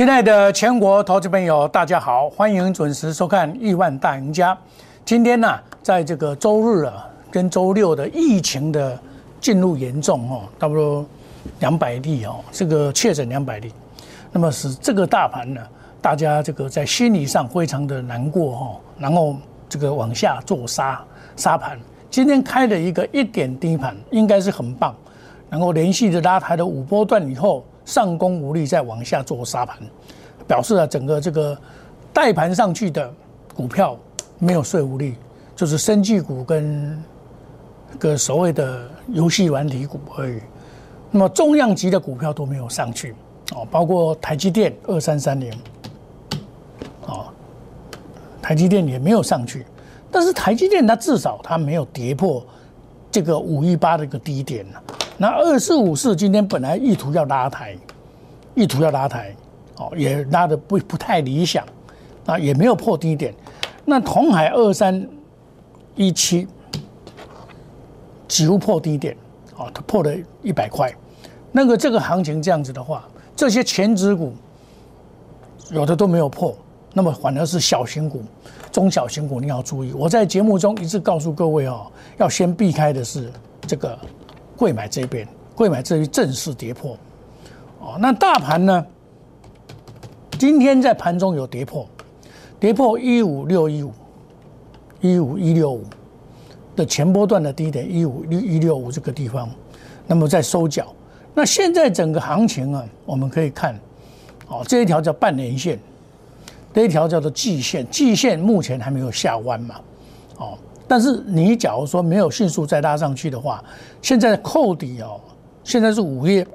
亲爱的全国投资朋友，大家好，欢迎准时收看《亿万大赢家》。今天呢，在这个周日啊，跟周六的疫情的进入严重哦，差不多两百例哦，这个确诊两百例，那么使这个大盘呢，大家这个在心理上非常的难过哈，然后这个往下做杀杀盘。今天开了一个一点低盘，应该是很棒，然后连续的拉抬了五波段以后。上攻无力，再往下做沙盘，表示了整个这个带盘上去的股票没有说服力，就是生技股跟个所谓的游戏软体股而已。那么重量级的股票都没有上去哦，包括台积电二三三零，哦，台积电也没有上去，但是台积电它至少它没有跌破这个五一八的一个低点了。那二四五四今天本来意图要拉抬，意图要拉抬，哦，也拉的不不太理想，啊，也没有破低点。那同海二三一七几乎破低点，哦，它破了一百块。那个这个行情这样子的话，这些全指股有的都没有破，那么反而是小型股、中小型股你要注意。我在节目中一直告诉各位哦，要先避开的是这个。贵买这边，贵买这一正式跌破，哦，那大盘呢？今天在盘中有跌破，跌破一五六一五，一五一六五的前波段的低点一五六一六五这个地方，那么在收脚。那现在整个行情啊，我们可以看，哦，这一条叫半年线，这一条叫做季线，季线目前还没有下弯嘛，哦。但是你假如说没有迅速再拉上去的话，现在扣底哦，现在是五月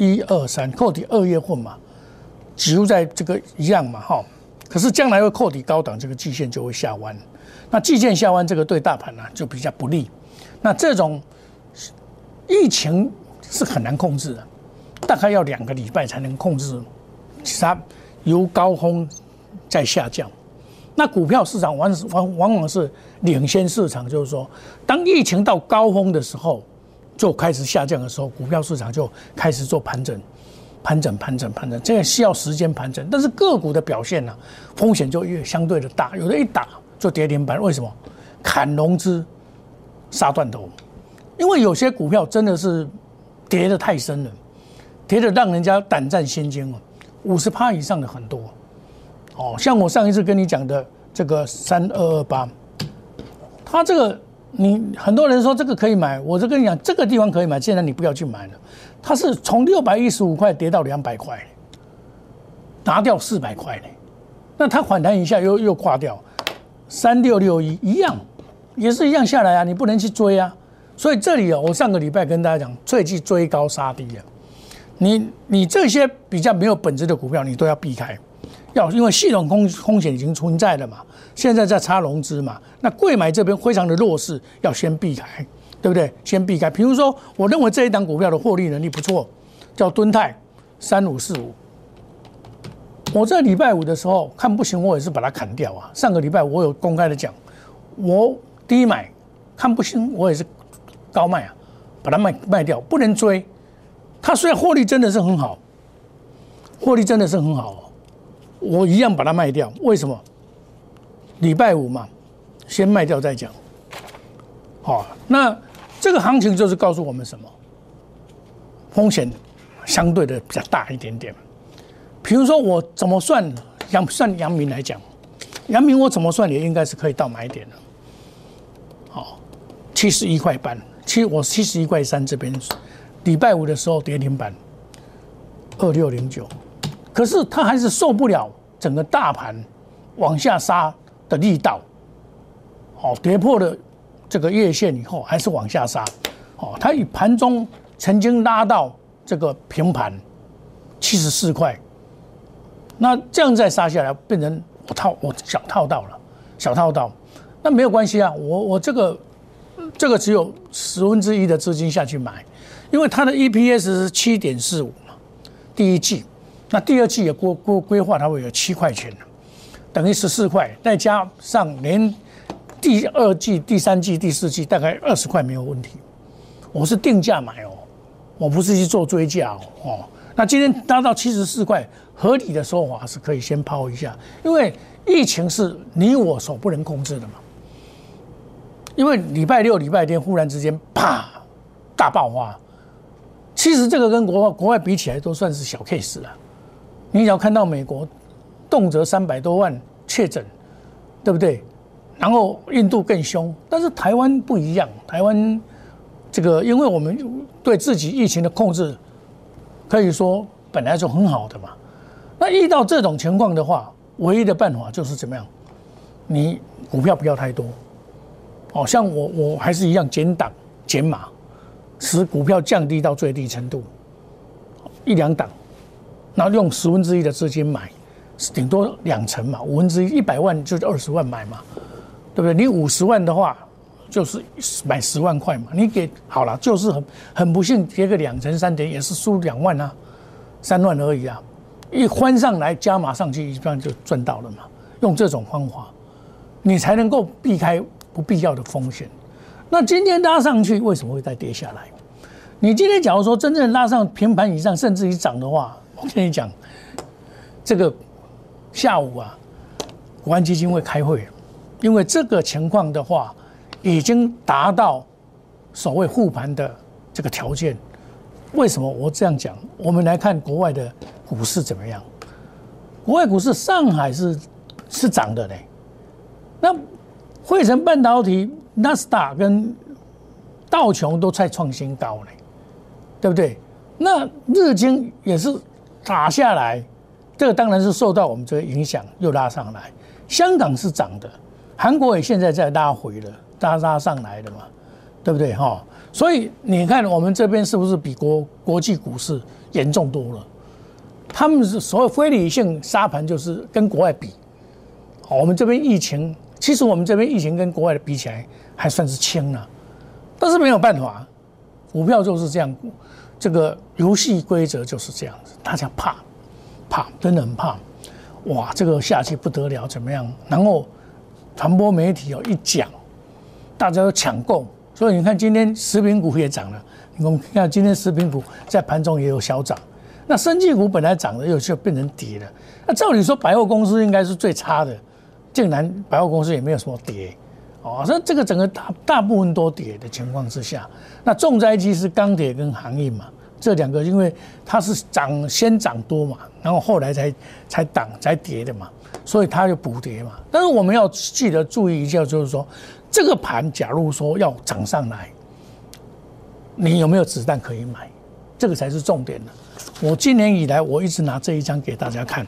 一二三扣底二月份嘛，几乎在这个一样嘛哈。可是将来会扣底高档，这个季线就会下弯。那季线下弯，这个对大盘呢就比较不利。那这种疫情是很难控制的，大概要两个礼拜才能控制，其他由高峰在下降。那股票市场往往往往是领先市场，就是说，当疫情到高峰的时候，就开始下降的时候，股票市场就开始做盘整，盘整，盘整，盘整，这个需要时间盘整。但是个股的表现呢，风险就越相对的大，有的一打就跌停板，为什么？砍融资，杀断头，因为有些股票真的是跌的太深了，跌的让人家胆战心惊了，五十趴以上的很多。哦，像我上一次跟你讲的这个三二二八，它这个你很多人说这个可以买，我就跟你讲这个地方可以买，现在你不要去买了。它是从六百一十五块跌到两百块，拿掉四百块呢，那它反弹一下又又挂掉，三六六一一样，也是一样下来啊，你不能去追啊。所以这里啊，我上个礼拜跟大家讲，最忌追高杀低啊，你你这些比较没有本质的股票，你都要避开。要因为系统风风险已经存在了嘛，现在在差融资嘛，那贵买这边非常的弱势，要先避开，对不对？先避开。比如说，我认为这一档股票的获利能力不错，叫敦泰三五四五。我在礼拜五的时候看不行，我也是把它砍掉啊。上个礼拜我有公开的讲，我低买看不行，我也是高卖啊，把它卖卖掉，不能追。它虽然获利真的是很好，获利真的是很好。我一样把它卖掉，为什么？礼拜五嘛，先卖掉再讲。好，那这个行情就是告诉我们什么？风险相对的比较大一点点。比如说我怎么算，阳算阳明来讲，阳明我怎么算也应该是可以到买点的。好，七十一块半，七我七十一块三这边，礼拜五的时候跌停板，二六零九。可是它还是受不了整个大盘往下杀的力道，哦，跌破了这个月线以后，还是往下杀，哦，它以盘中曾经拉到这个平盘七十四块，那这样再杀下来，变成我套我小套到了，小套到，那没有关系啊，我我这个这个只有十分之一的资金下去买，因为它的 EPS 是七点四五嘛，第一季。那第二季也规规规划，它会有七块钱等于十四块，再加上连第二季、第三季、第四季大概二十块没有问题。我是定价买哦，我不是去做追加哦。哦，那今天拉到七十四块，合理的说法是可以先抛一下，因为疫情是你我所不能控制的嘛。因为礼拜六、礼拜天忽然之间啪大爆发，其实这个跟国外国外比起来都算是小 case 了。你只要看到美国动辄三百多万确诊，对不对？然后印度更凶，但是台湾不一样，台湾这个因为我们对自己疫情的控制可以说本来就很好的嘛。那遇到这种情况的话，唯一的办法就是怎么样？你股票不要太多。哦，像我我还是一样减档减码，使股票降低到最低程度，一两档，然后用十分之一的资金买，顶多两成嘛，五分之一一百万就是二十万买嘛，对不对？你五十万的话，就是买十万块嘛，你给好了，就是很很不幸跌个两成三点，也是输两万啊，三万而已啊，一翻上来加码上去，一般就赚到了嘛。用这种方法，你才能够避开。不必要的风险，那今天拉上去为什么会再跌下来？你今天假如说真正拉上平盘以上，甚至于涨的话，我跟你讲，这个下午啊，国安基金会开会，因为这个情况的话，已经达到所谓护盘的这个条件。为什么我这样讲？我们来看国外的股市怎么样？国外股市，上海是是涨的嘞，那。汇成半导体、纳斯达跟道琼都在创新高呢，对不对？那日经也是打下来，这个当然是受到我们这个影响，又拉上来。香港是涨的，韩国也现在在拉回了，拉拉上来的嘛，对不对？哈，所以你看我们这边是不是比国国际股市严重多了？他们是所谓非理性沙盘，就是跟国外比，我们这边疫情。其实我们这边疫情跟国外的比起来还算是轻了，但是没有办法，股票就是这样，这个游戏规则就是这样子，大家怕，怕，真的很怕，哇，这个下去不得了，怎么样？然后传播媒体哦一讲，大家都抢购，所以你看今天食品股也涨了，我们看今天食品股在盘中也有小涨，那生技股本来涨的又就变成跌了，那照理说百货公司应该是最差的。竟然百货公司也没有什么跌，哦，那这个整个大大部分都跌的情况之下，那重灾区是钢铁跟航运嘛，这两个因为它是涨先涨多嘛，然后后来才才涨才跌的嘛，所以它就补跌嘛。但是我们要记得注意一下，就是说这个盘假如说要涨上来，你有没有子弹可以买？这个才是重点的。我今年以来我一直拿这一张给大家看。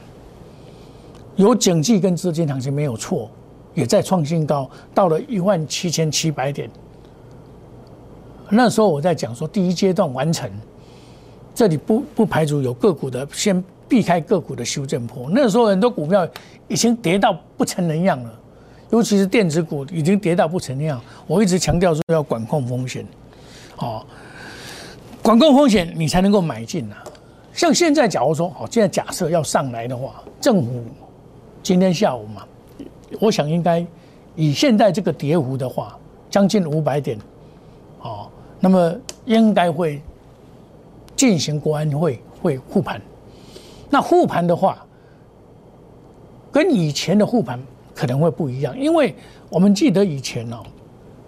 有景气跟资金行情没有错，也在创新高，到了一万七千七百点。那时候我在讲说，第一阶段完成，这里不不排除有个股的先避开个股的修正波。那时候很多股票已经跌到不成人样了，尤其是电子股已经跌到不成人样。我一直强调说要管控风险，哦，管控风险你才能够买进啊。像现在假如说，好，现在假设要上来的话，政府。今天下午嘛，我想应该以现在这个跌幅的话，将近五百点，哦，那么应该会进行国安会会护盘。那护盘的话，跟以前的护盘可能会不一样，因为我们记得以前哦，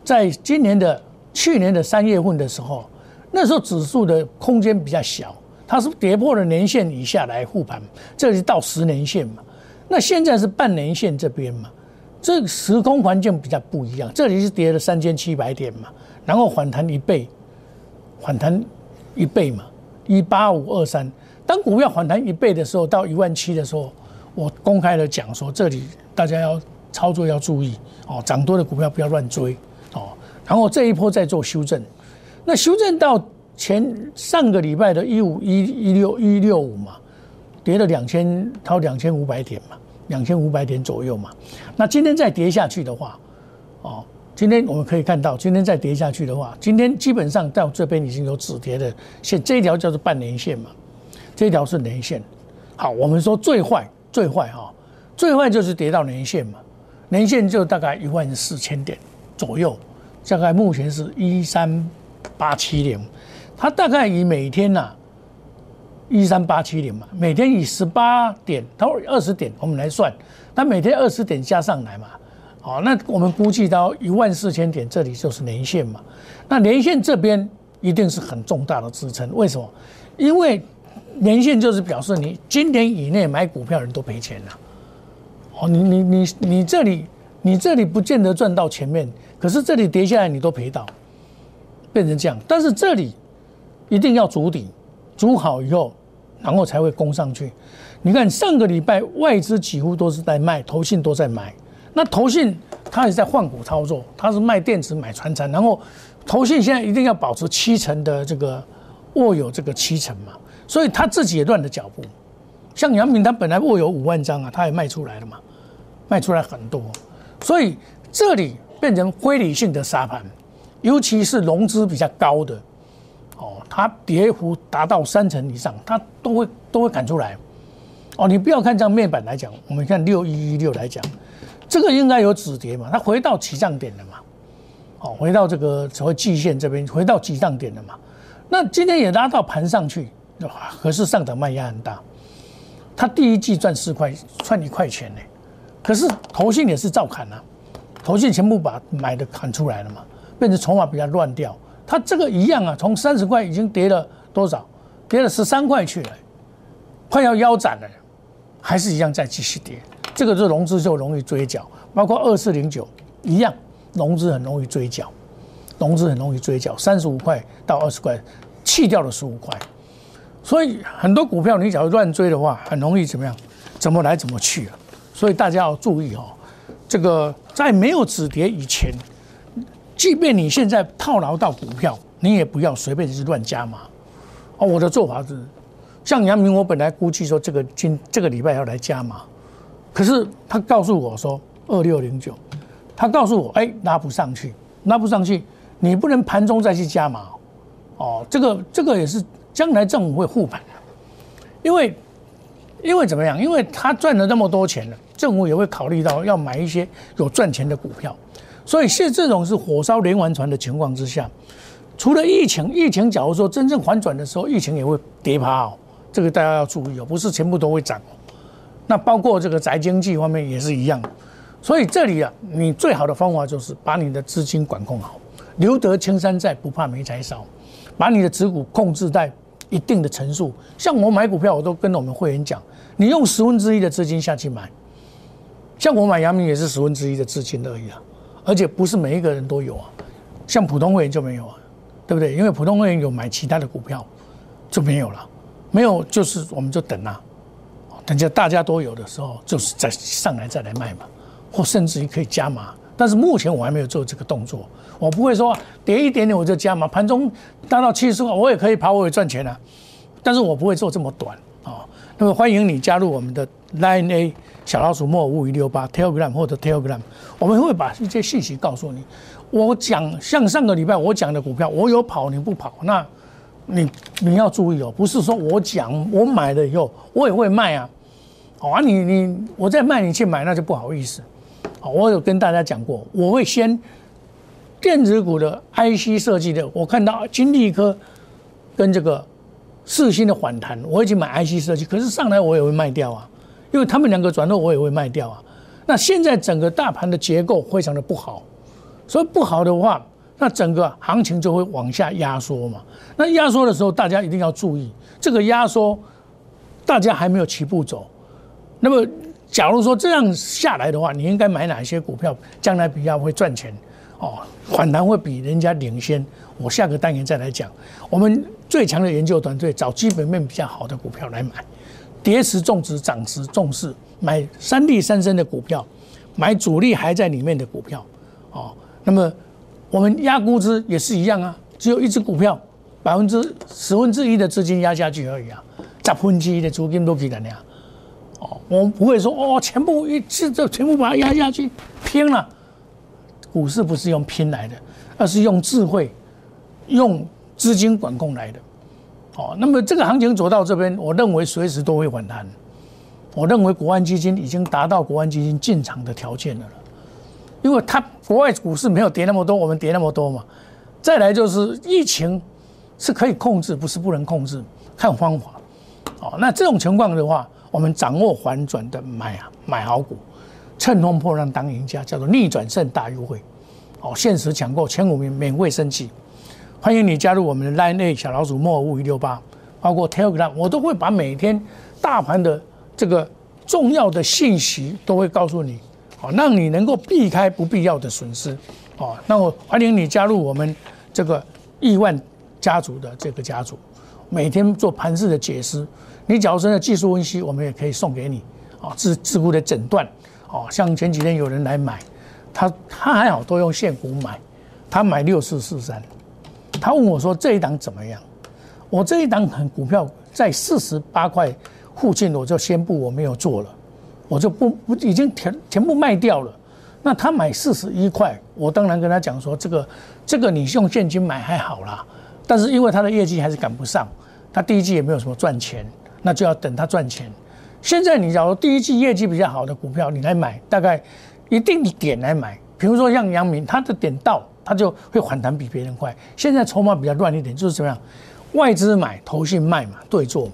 在今年的去年的三月份的时候，那时候指数的空间比较小，它是跌破了年线以下来护盘，这是到十年线嘛。那现在是半年线这边嘛，这个时空环境比较不一样。这里是跌了三千七百点嘛，然后反弹一倍，反弹一倍嘛，一八五二三。当股票反弹一倍的时候，到一万七的时候，我公开的讲说，这里大家要操作要注意哦，涨多的股票不要乱追哦。然后这一波再做修正，那修正到前上个礼拜的一五一一六一六五嘛。跌了两千，超两千五百点嘛，两千五百点左右嘛。那今天再跌下去的话，哦，今天我们可以看到，今天再跌下去的话，今天基本上到这边已经有止跌的线，这一条叫做半年线嘛，这一条是年线。好，我们说最坏最坏哈，最坏就是跌到年线嘛，年线就大概一万四千点左右，大概目前是一三八七零，它大概以每天呐。一三八七零嘛，每天以十八点到二十点我们来算，它每天二十点加上来嘛，好，那我们估计到一万四千点，这里就是年线嘛。那年线这边一定是很重大的支撑，为什么？因为年线就是表示你今年以内买股票人都赔钱了。哦，你你你你这里你这里不见得赚到前面，可是这里跌下来你都赔到，变成这样。但是这里一定要筑底。煮好以后，然后才会攻上去。你看上个礼拜外资几乎都是在卖，投信都在买。那投信它也在换股操作，它是卖电子买船产，然后投信现在一定要保持七成的这个握有这个七成嘛，所以他自己也乱了脚步。像杨明他本来握有五万张啊，他也卖出来了嘛，卖出来很多，所以这里变成非理性的沙盘，尤其是融资比较高的。它跌幅达到三成以上，它都会都会赶出来。哦，你不要看这样面板来讲，我们看六一一六来讲，这个应该有止跌嘛，它回到起涨点了嘛。哦，回到这个所谓季线这边，回到起涨点了嘛。那今天也拉到盘上去，可是上涨卖压很大。它第一季赚四块，赚一块钱呢。可是投信也是照砍啊，投信全部把买的砍出来了嘛，变成筹码比较乱掉。它这个一样啊，从三十块已经跌了多少？跌了十三块去了，快要腰斩了，还是一样再继续跌。这个就融资就容易追缴，包括二四零九一样，融资很容易追缴，融资很容易追缴，三十五块到二十块，弃掉了十五块。所以很多股票你假如乱追的话，很容易怎么样？怎么来怎么去啊？所以大家要注意哦，这个在没有止跌以前。即便你现在套牢到股票，你也不要随便是乱加码。哦，我的做法是，像杨明，我本来估计说这个今这个礼拜要来加码，可是他告诉我说二六零九，他告诉我哎拉不上去，拉不上去，你不能盘中再去加码。哦，这个这个也是将来政府会护盘的，因为因为怎么样？因为他赚了那么多钱了，政府也会考虑到要买一些有赚钱的股票。所以现这种是火烧连环船的情况之下，除了疫情，疫情假如说真正反转的时候，疫情也会跌趴哦，这个大家要注意哦，不是全部都会涨。那包括这个宅经济方面也是一样，所以这里啊，你最好的方法就是把你的资金管控好，留得青山在，不怕没柴烧，把你的持股控制在一定的层数。像我买股票，我都跟我们会员讲，你用十分之一的资金下去买，像我买阳明也是十分之一的资金而已啊。而且不是每一个人都有啊，像普通会员就没有啊，对不对？因为普通会员有买其他的股票，就没有了，没有就是我们就等啊，等着大家都有的时候，就是再上来再来卖嘛，或甚至于可以加码。但是目前我还没有做这个动作，我不会说跌一点点我就加码，盘中达到七十块我也可以跑，我也赚钱啊，但是我不会做这么短。那么欢迎你加入我们的 Line A。小老鼠莫五一六八 Telegram 或者 Telegram，我们会把一些信息告诉你。我讲像上个礼拜我讲的股票，我有跑你不跑，那你你要注意哦，不是说我讲我买了以后我也会卖啊。好啊，你你我再卖你去买那就不好意思。好，我有跟大家讲过，我会先电子股的 IC 设计的，我看到金立科跟这个四星的反弹，我已经买 IC 设计，可是上来我也会卖掉啊。因为他们两个转弱，我也会卖掉啊。那现在整个大盘的结构非常的不好，所以不好的话，那整个行情就会往下压缩嘛。那压缩的时候，大家一定要注意，这个压缩大家还没有起步走。那么，假如说这样下来的话，你应该买哪些股票，将来比较会赚钱哦？反弹会比人家领先。我下个单元再来讲，我们最强的研究团队找基本面比较好的股票来买。跌时重值，涨时重视，买三利三升的股票，买主力还在里面的股票，哦，那么我们压估值也是一样啊，只有一只股票，百分之十分之一的资金压下去而已啊，十分之一的资金都给人家，哦，我们不会说哦，全部一次就全部把它压下去，拼了，股市不是用拼来的，而是用智慧，用资金管控来的。哦，那么这个行情走到这边，我认为随时都会反弹。我认为国安基金已经达到国安基金进场的条件了，因为它国外股市没有跌那么多，我们跌那么多嘛。再来就是疫情是可以控制，不是不能控制，看方法。哦，那这种情况的话，我们掌握反转的买啊买好股，趁风破浪当赢家，叫做逆转胜大优惠。哦，限时抢购前五名免费升级，欢迎你加入我们的 Line A 小老鼠莫五一六八，包括 Telegram，我都会把每天大盘的这个重要的信息都会告诉你，哦，让你能够避开不必要的损失。哦，那我欢迎你加入我们这个亿万家族的这个家族，每天做盘势的解释。你假如真的技术分析，我们也可以送给你。哦，自自顾的诊断。哦，像前几天有人来买。他他还好，都用现股买，他买六四四三，他问我说这一档怎么样？我这一档很股票在四十八块附近，我就宣布我没有做了，我就不不已经全全部卖掉了。那他买四十一块，我当然跟他讲说这个这个你用现金买还好啦，但是因为他的业绩还是赶不上，他第一季也没有什么赚钱，那就要等他赚钱。现在你假如第一季业绩比较好的股票，你来买大概。一定点来买，比如说像阳明，它的点到，它就会反弹比别人快。现在筹码比较乱一点，就是怎么样，外资买，投信卖嘛，对做嘛，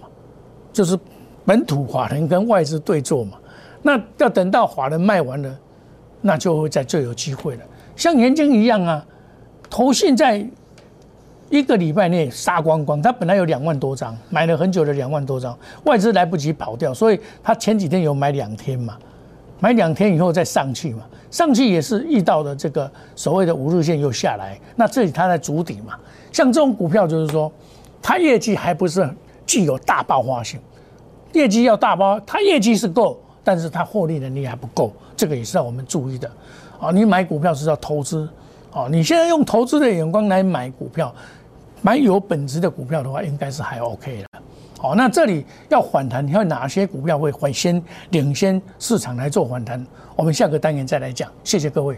就是本土法人跟外资对做嘛。那要等到法人卖完了，那就会在最有机会了。像元晶一样啊，投信在一个礼拜内杀光光，它本来有两万多张，买了很久的两万多张，外资来不及跑掉，所以他前几天有买两天嘛。买两天以后再上去嘛，上去也是遇到的这个所谓的五日线又下来，那这里它在筑底嘛。像这种股票就是说，它业绩还不是具有大爆发性，业绩要大爆，它业绩是够，但是它获利能力还不够，这个也是要我们注意的。啊，你买股票是要投资，哦，你现在用投资的眼光来买股票，买有本质的股票的话，应该是还 OK 的。好，那这里要反弹，你看哪些股票会先领先市场来做反弹？我们下个单元再来讲。谢谢各位。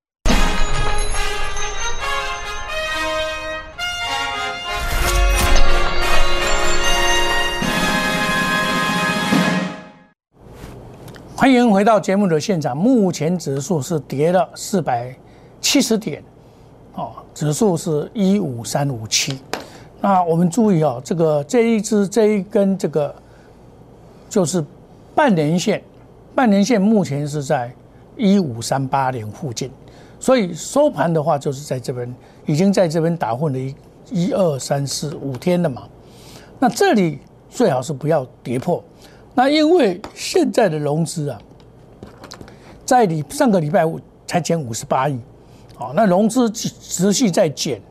欢迎回到节目的现场。目前指数是跌了四百七十点，哦，指数是一五三五七。那我们注意啊，这个这一支这一根这个就是半年线，半年线目前是在一五三八零附近，所以收盘的话就是在这边已经在这边打混了一一二三四五天了嘛。那这里最好是不要跌破，那因为现在的融资啊，在你上个礼拜五才减五十八亿，好，那融资持续在减。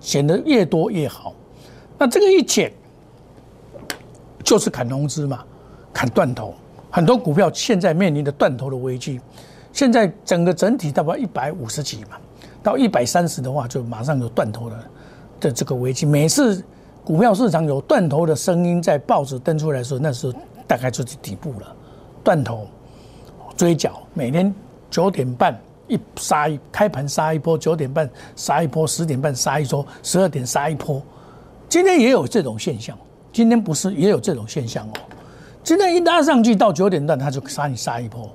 减得越多越好，那这个一减，就是砍融资嘛，砍断头。很多股票现在面临的断头的危机，现在整个整体大概一百五十几嘛，到一百三十的话，就马上有断头的的这个危机。每次股票市场有断头的声音在报纸登出来的时候，那时候大概就是底部了，断头追缴，每天九点半。一杀一开盘杀一波，九点半杀一波，十点半杀一波，十二点杀一波。今天也有这种现象，今天不是也有这种现象哦。今天一拉上去到九点半，他就杀你杀一波，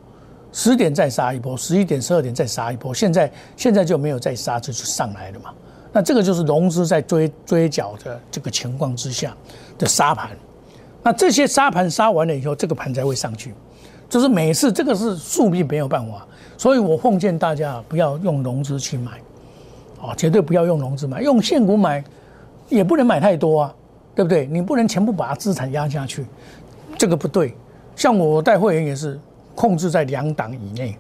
十点再杀一波，十一点、十二点再杀一波。现在现在就没有再杀，这就上来了嘛。那这个就是融资在追追缴的这个情况之下的杀盘。那这些杀盘杀完了以后，这个盘才会上去。就是每次这个是宿命，没有办法。所以我奉劝大家不要用融资去买，啊，绝对不要用融资买，用现股买，也不能买太多啊，对不对？你不能全部把资产压下去，这个不对。像我带会员也是控制在两档以内，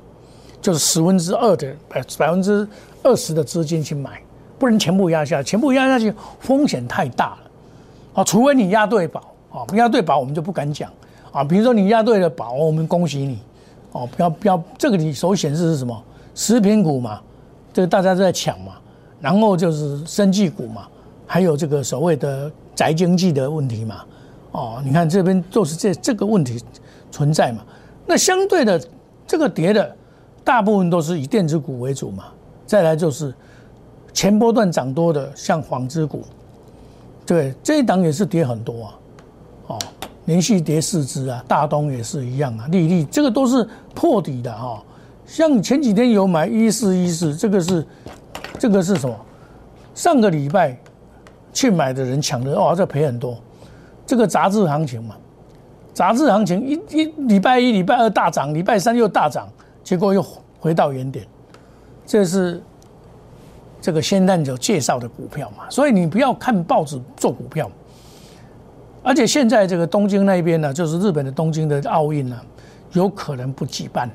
就是十分之二的百百分之二十的资金去买，不能全部压下，全部压下去风险太大了。啊，除非你压对宝，啊，压对宝我们就不敢讲。啊，比如说你压对了宝，我们恭喜你。哦，不要不要，这个你所显示是什么？食品股嘛，这个大家都在抢嘛。然后就是生技股嘛，还有这个所谓的宅经济的问题嘛。哦，你看这边都是这这个问题存在嘛。那相对的，这个跌的大部分都是以电子股为主嘛。再来就是前波段涨多的，像纺织股，对这一档也是跌很多啊。哦。连续跌四只啊，大东也是一样啊，利率这个都是破底的哈。像前几天有买一四一四，这个是这个是什么？上个礼拜去买的人抢的哦，这赔很多。这个杂志行情嘛，杂志行情一一礼拜一、礼拜二大涨，礼拜三又大涨，结果又回到原点。这是这个先蛋酒介绍的股票嘛，所以你不要看报纸做股票。而且现在这个东京那边呢，就是日本的东京的奥运呢，有可能不举办，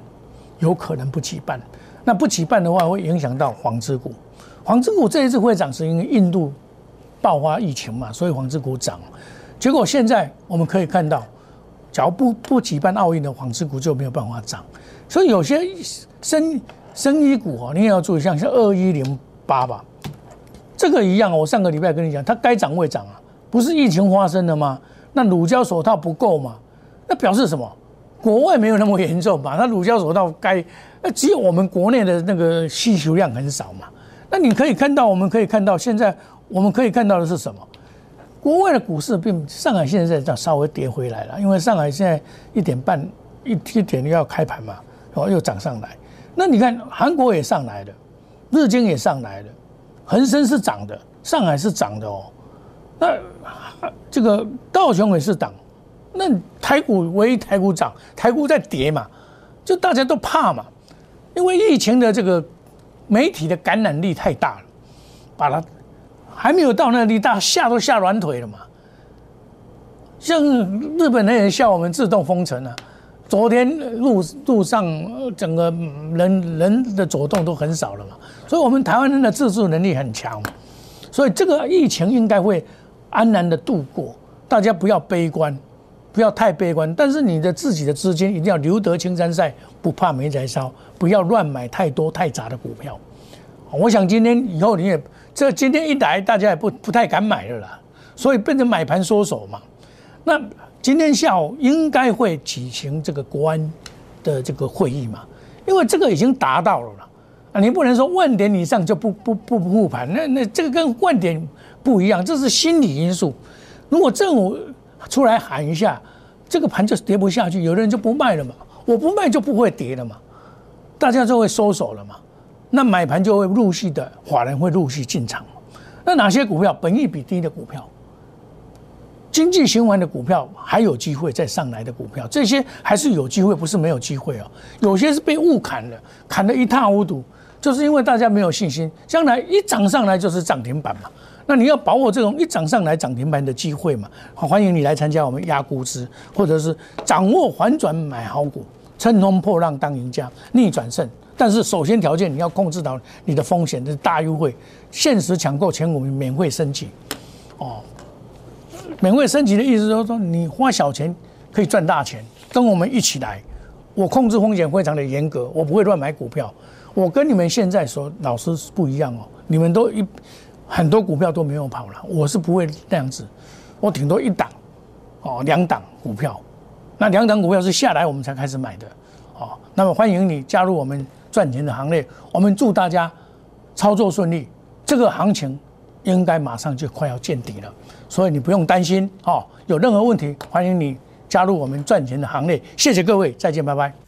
有可能不举办。那不举办的话，会影响到纺织股。纺织股这一次会涨，是因为印度爆发疫情嘛，所以纺织股涨。结果现在我们可以看到，假如不不举办奥运的纺织股就没有办法涨。所以有些生生医股哦，你也要注意，像像二一零八吧，这个一样。我上个礼拜跟你讲，它该涨未涨啊。不是疫情发生了吗？那乳胶手套不够嘛？那表示什么？国外没有那么严重嘛？那乳胶手套该……那只有我们国内的那个需求量很少嘛？那你可以看到，我们可以看到，现在我们可以看到的是什么？国外的股市并上海现在在稍微跌回来了，因为上海现在一点半一一点要开盘嘛，然后又涨上来。那你看韩国也上来了，日经也上来了，恒生是涨的，上海是涨的哦。那这个道琼也是涨，那台股唯一台股涨，台股在跌嘛，就大家都怕嘛，因为疫情的这个媒体的感染力太大了，把它还没有到那里大，吓都吓软腿了嘛。像日本人也笑我们自动封城了，昨天路路上整个人人的走动都很少了嘛，所以我们台湾人的自助能力很强，所以这个疫情应该会。安然的度过，大家不要悲观，不要太悲观。但是你的自己的资金一定要留得青山在，不怕没柴烧。不要乱买太多太杂的股票。我想今天以后你也这今天一来，大家也不不太敢买了啦，所以变成买盘缩手嘛。那今天下午应该会举行这个国安的这个会议嘛？因为这个已经达到了了你不能说万点以上就不不不不护盘，那那这个跟万点。不一样，这是心理因素。如果政府出来喊一下，这个盘就跌不下去，有的人就不卖了嘛。我不卖就不会跌了嘛，大家就会收手了嘛。那买盘就会陆续的，法人会陆续进场。那哪些股票本益比低的股票，经济循环的股票还有机会再上来的股票，这些还是有机会，不是没有机会哦。有些是被误砍了，砍得一塌糊涂，就是因为大家没有信心，将来一涨上来就是涨停板嘛。那你要把握这种一涨上来涨停板的机会嘛？好，欢迎你来参加我们压估值，或者是掌握反转买好股，乘风破浪当赢家，逆转胜。但是首先条件你要控制到你的风险，这是大优惠，限时抢购前五名免费升级。哦，免费升级的意思就是说你花小钱可以赚大钱，跟我们一起来。我控制风险非常的严格，我不会乱买股票。我跟你们现在说老师不一样哦，你们都一。很多股票都没有跑了，我是不会那样子，我顶多一档，哦，两档股票，那两档股票是下来我们才开始买的，哦，那么欢迎你加入我们赚钱的行列，我们祝大家操作顺利，这个行情应该马上就快要见底了，所以你不用担心，哦，有任何问题欢迎你加入我们赚钱的行列，谢谢各位，再见，拜拜。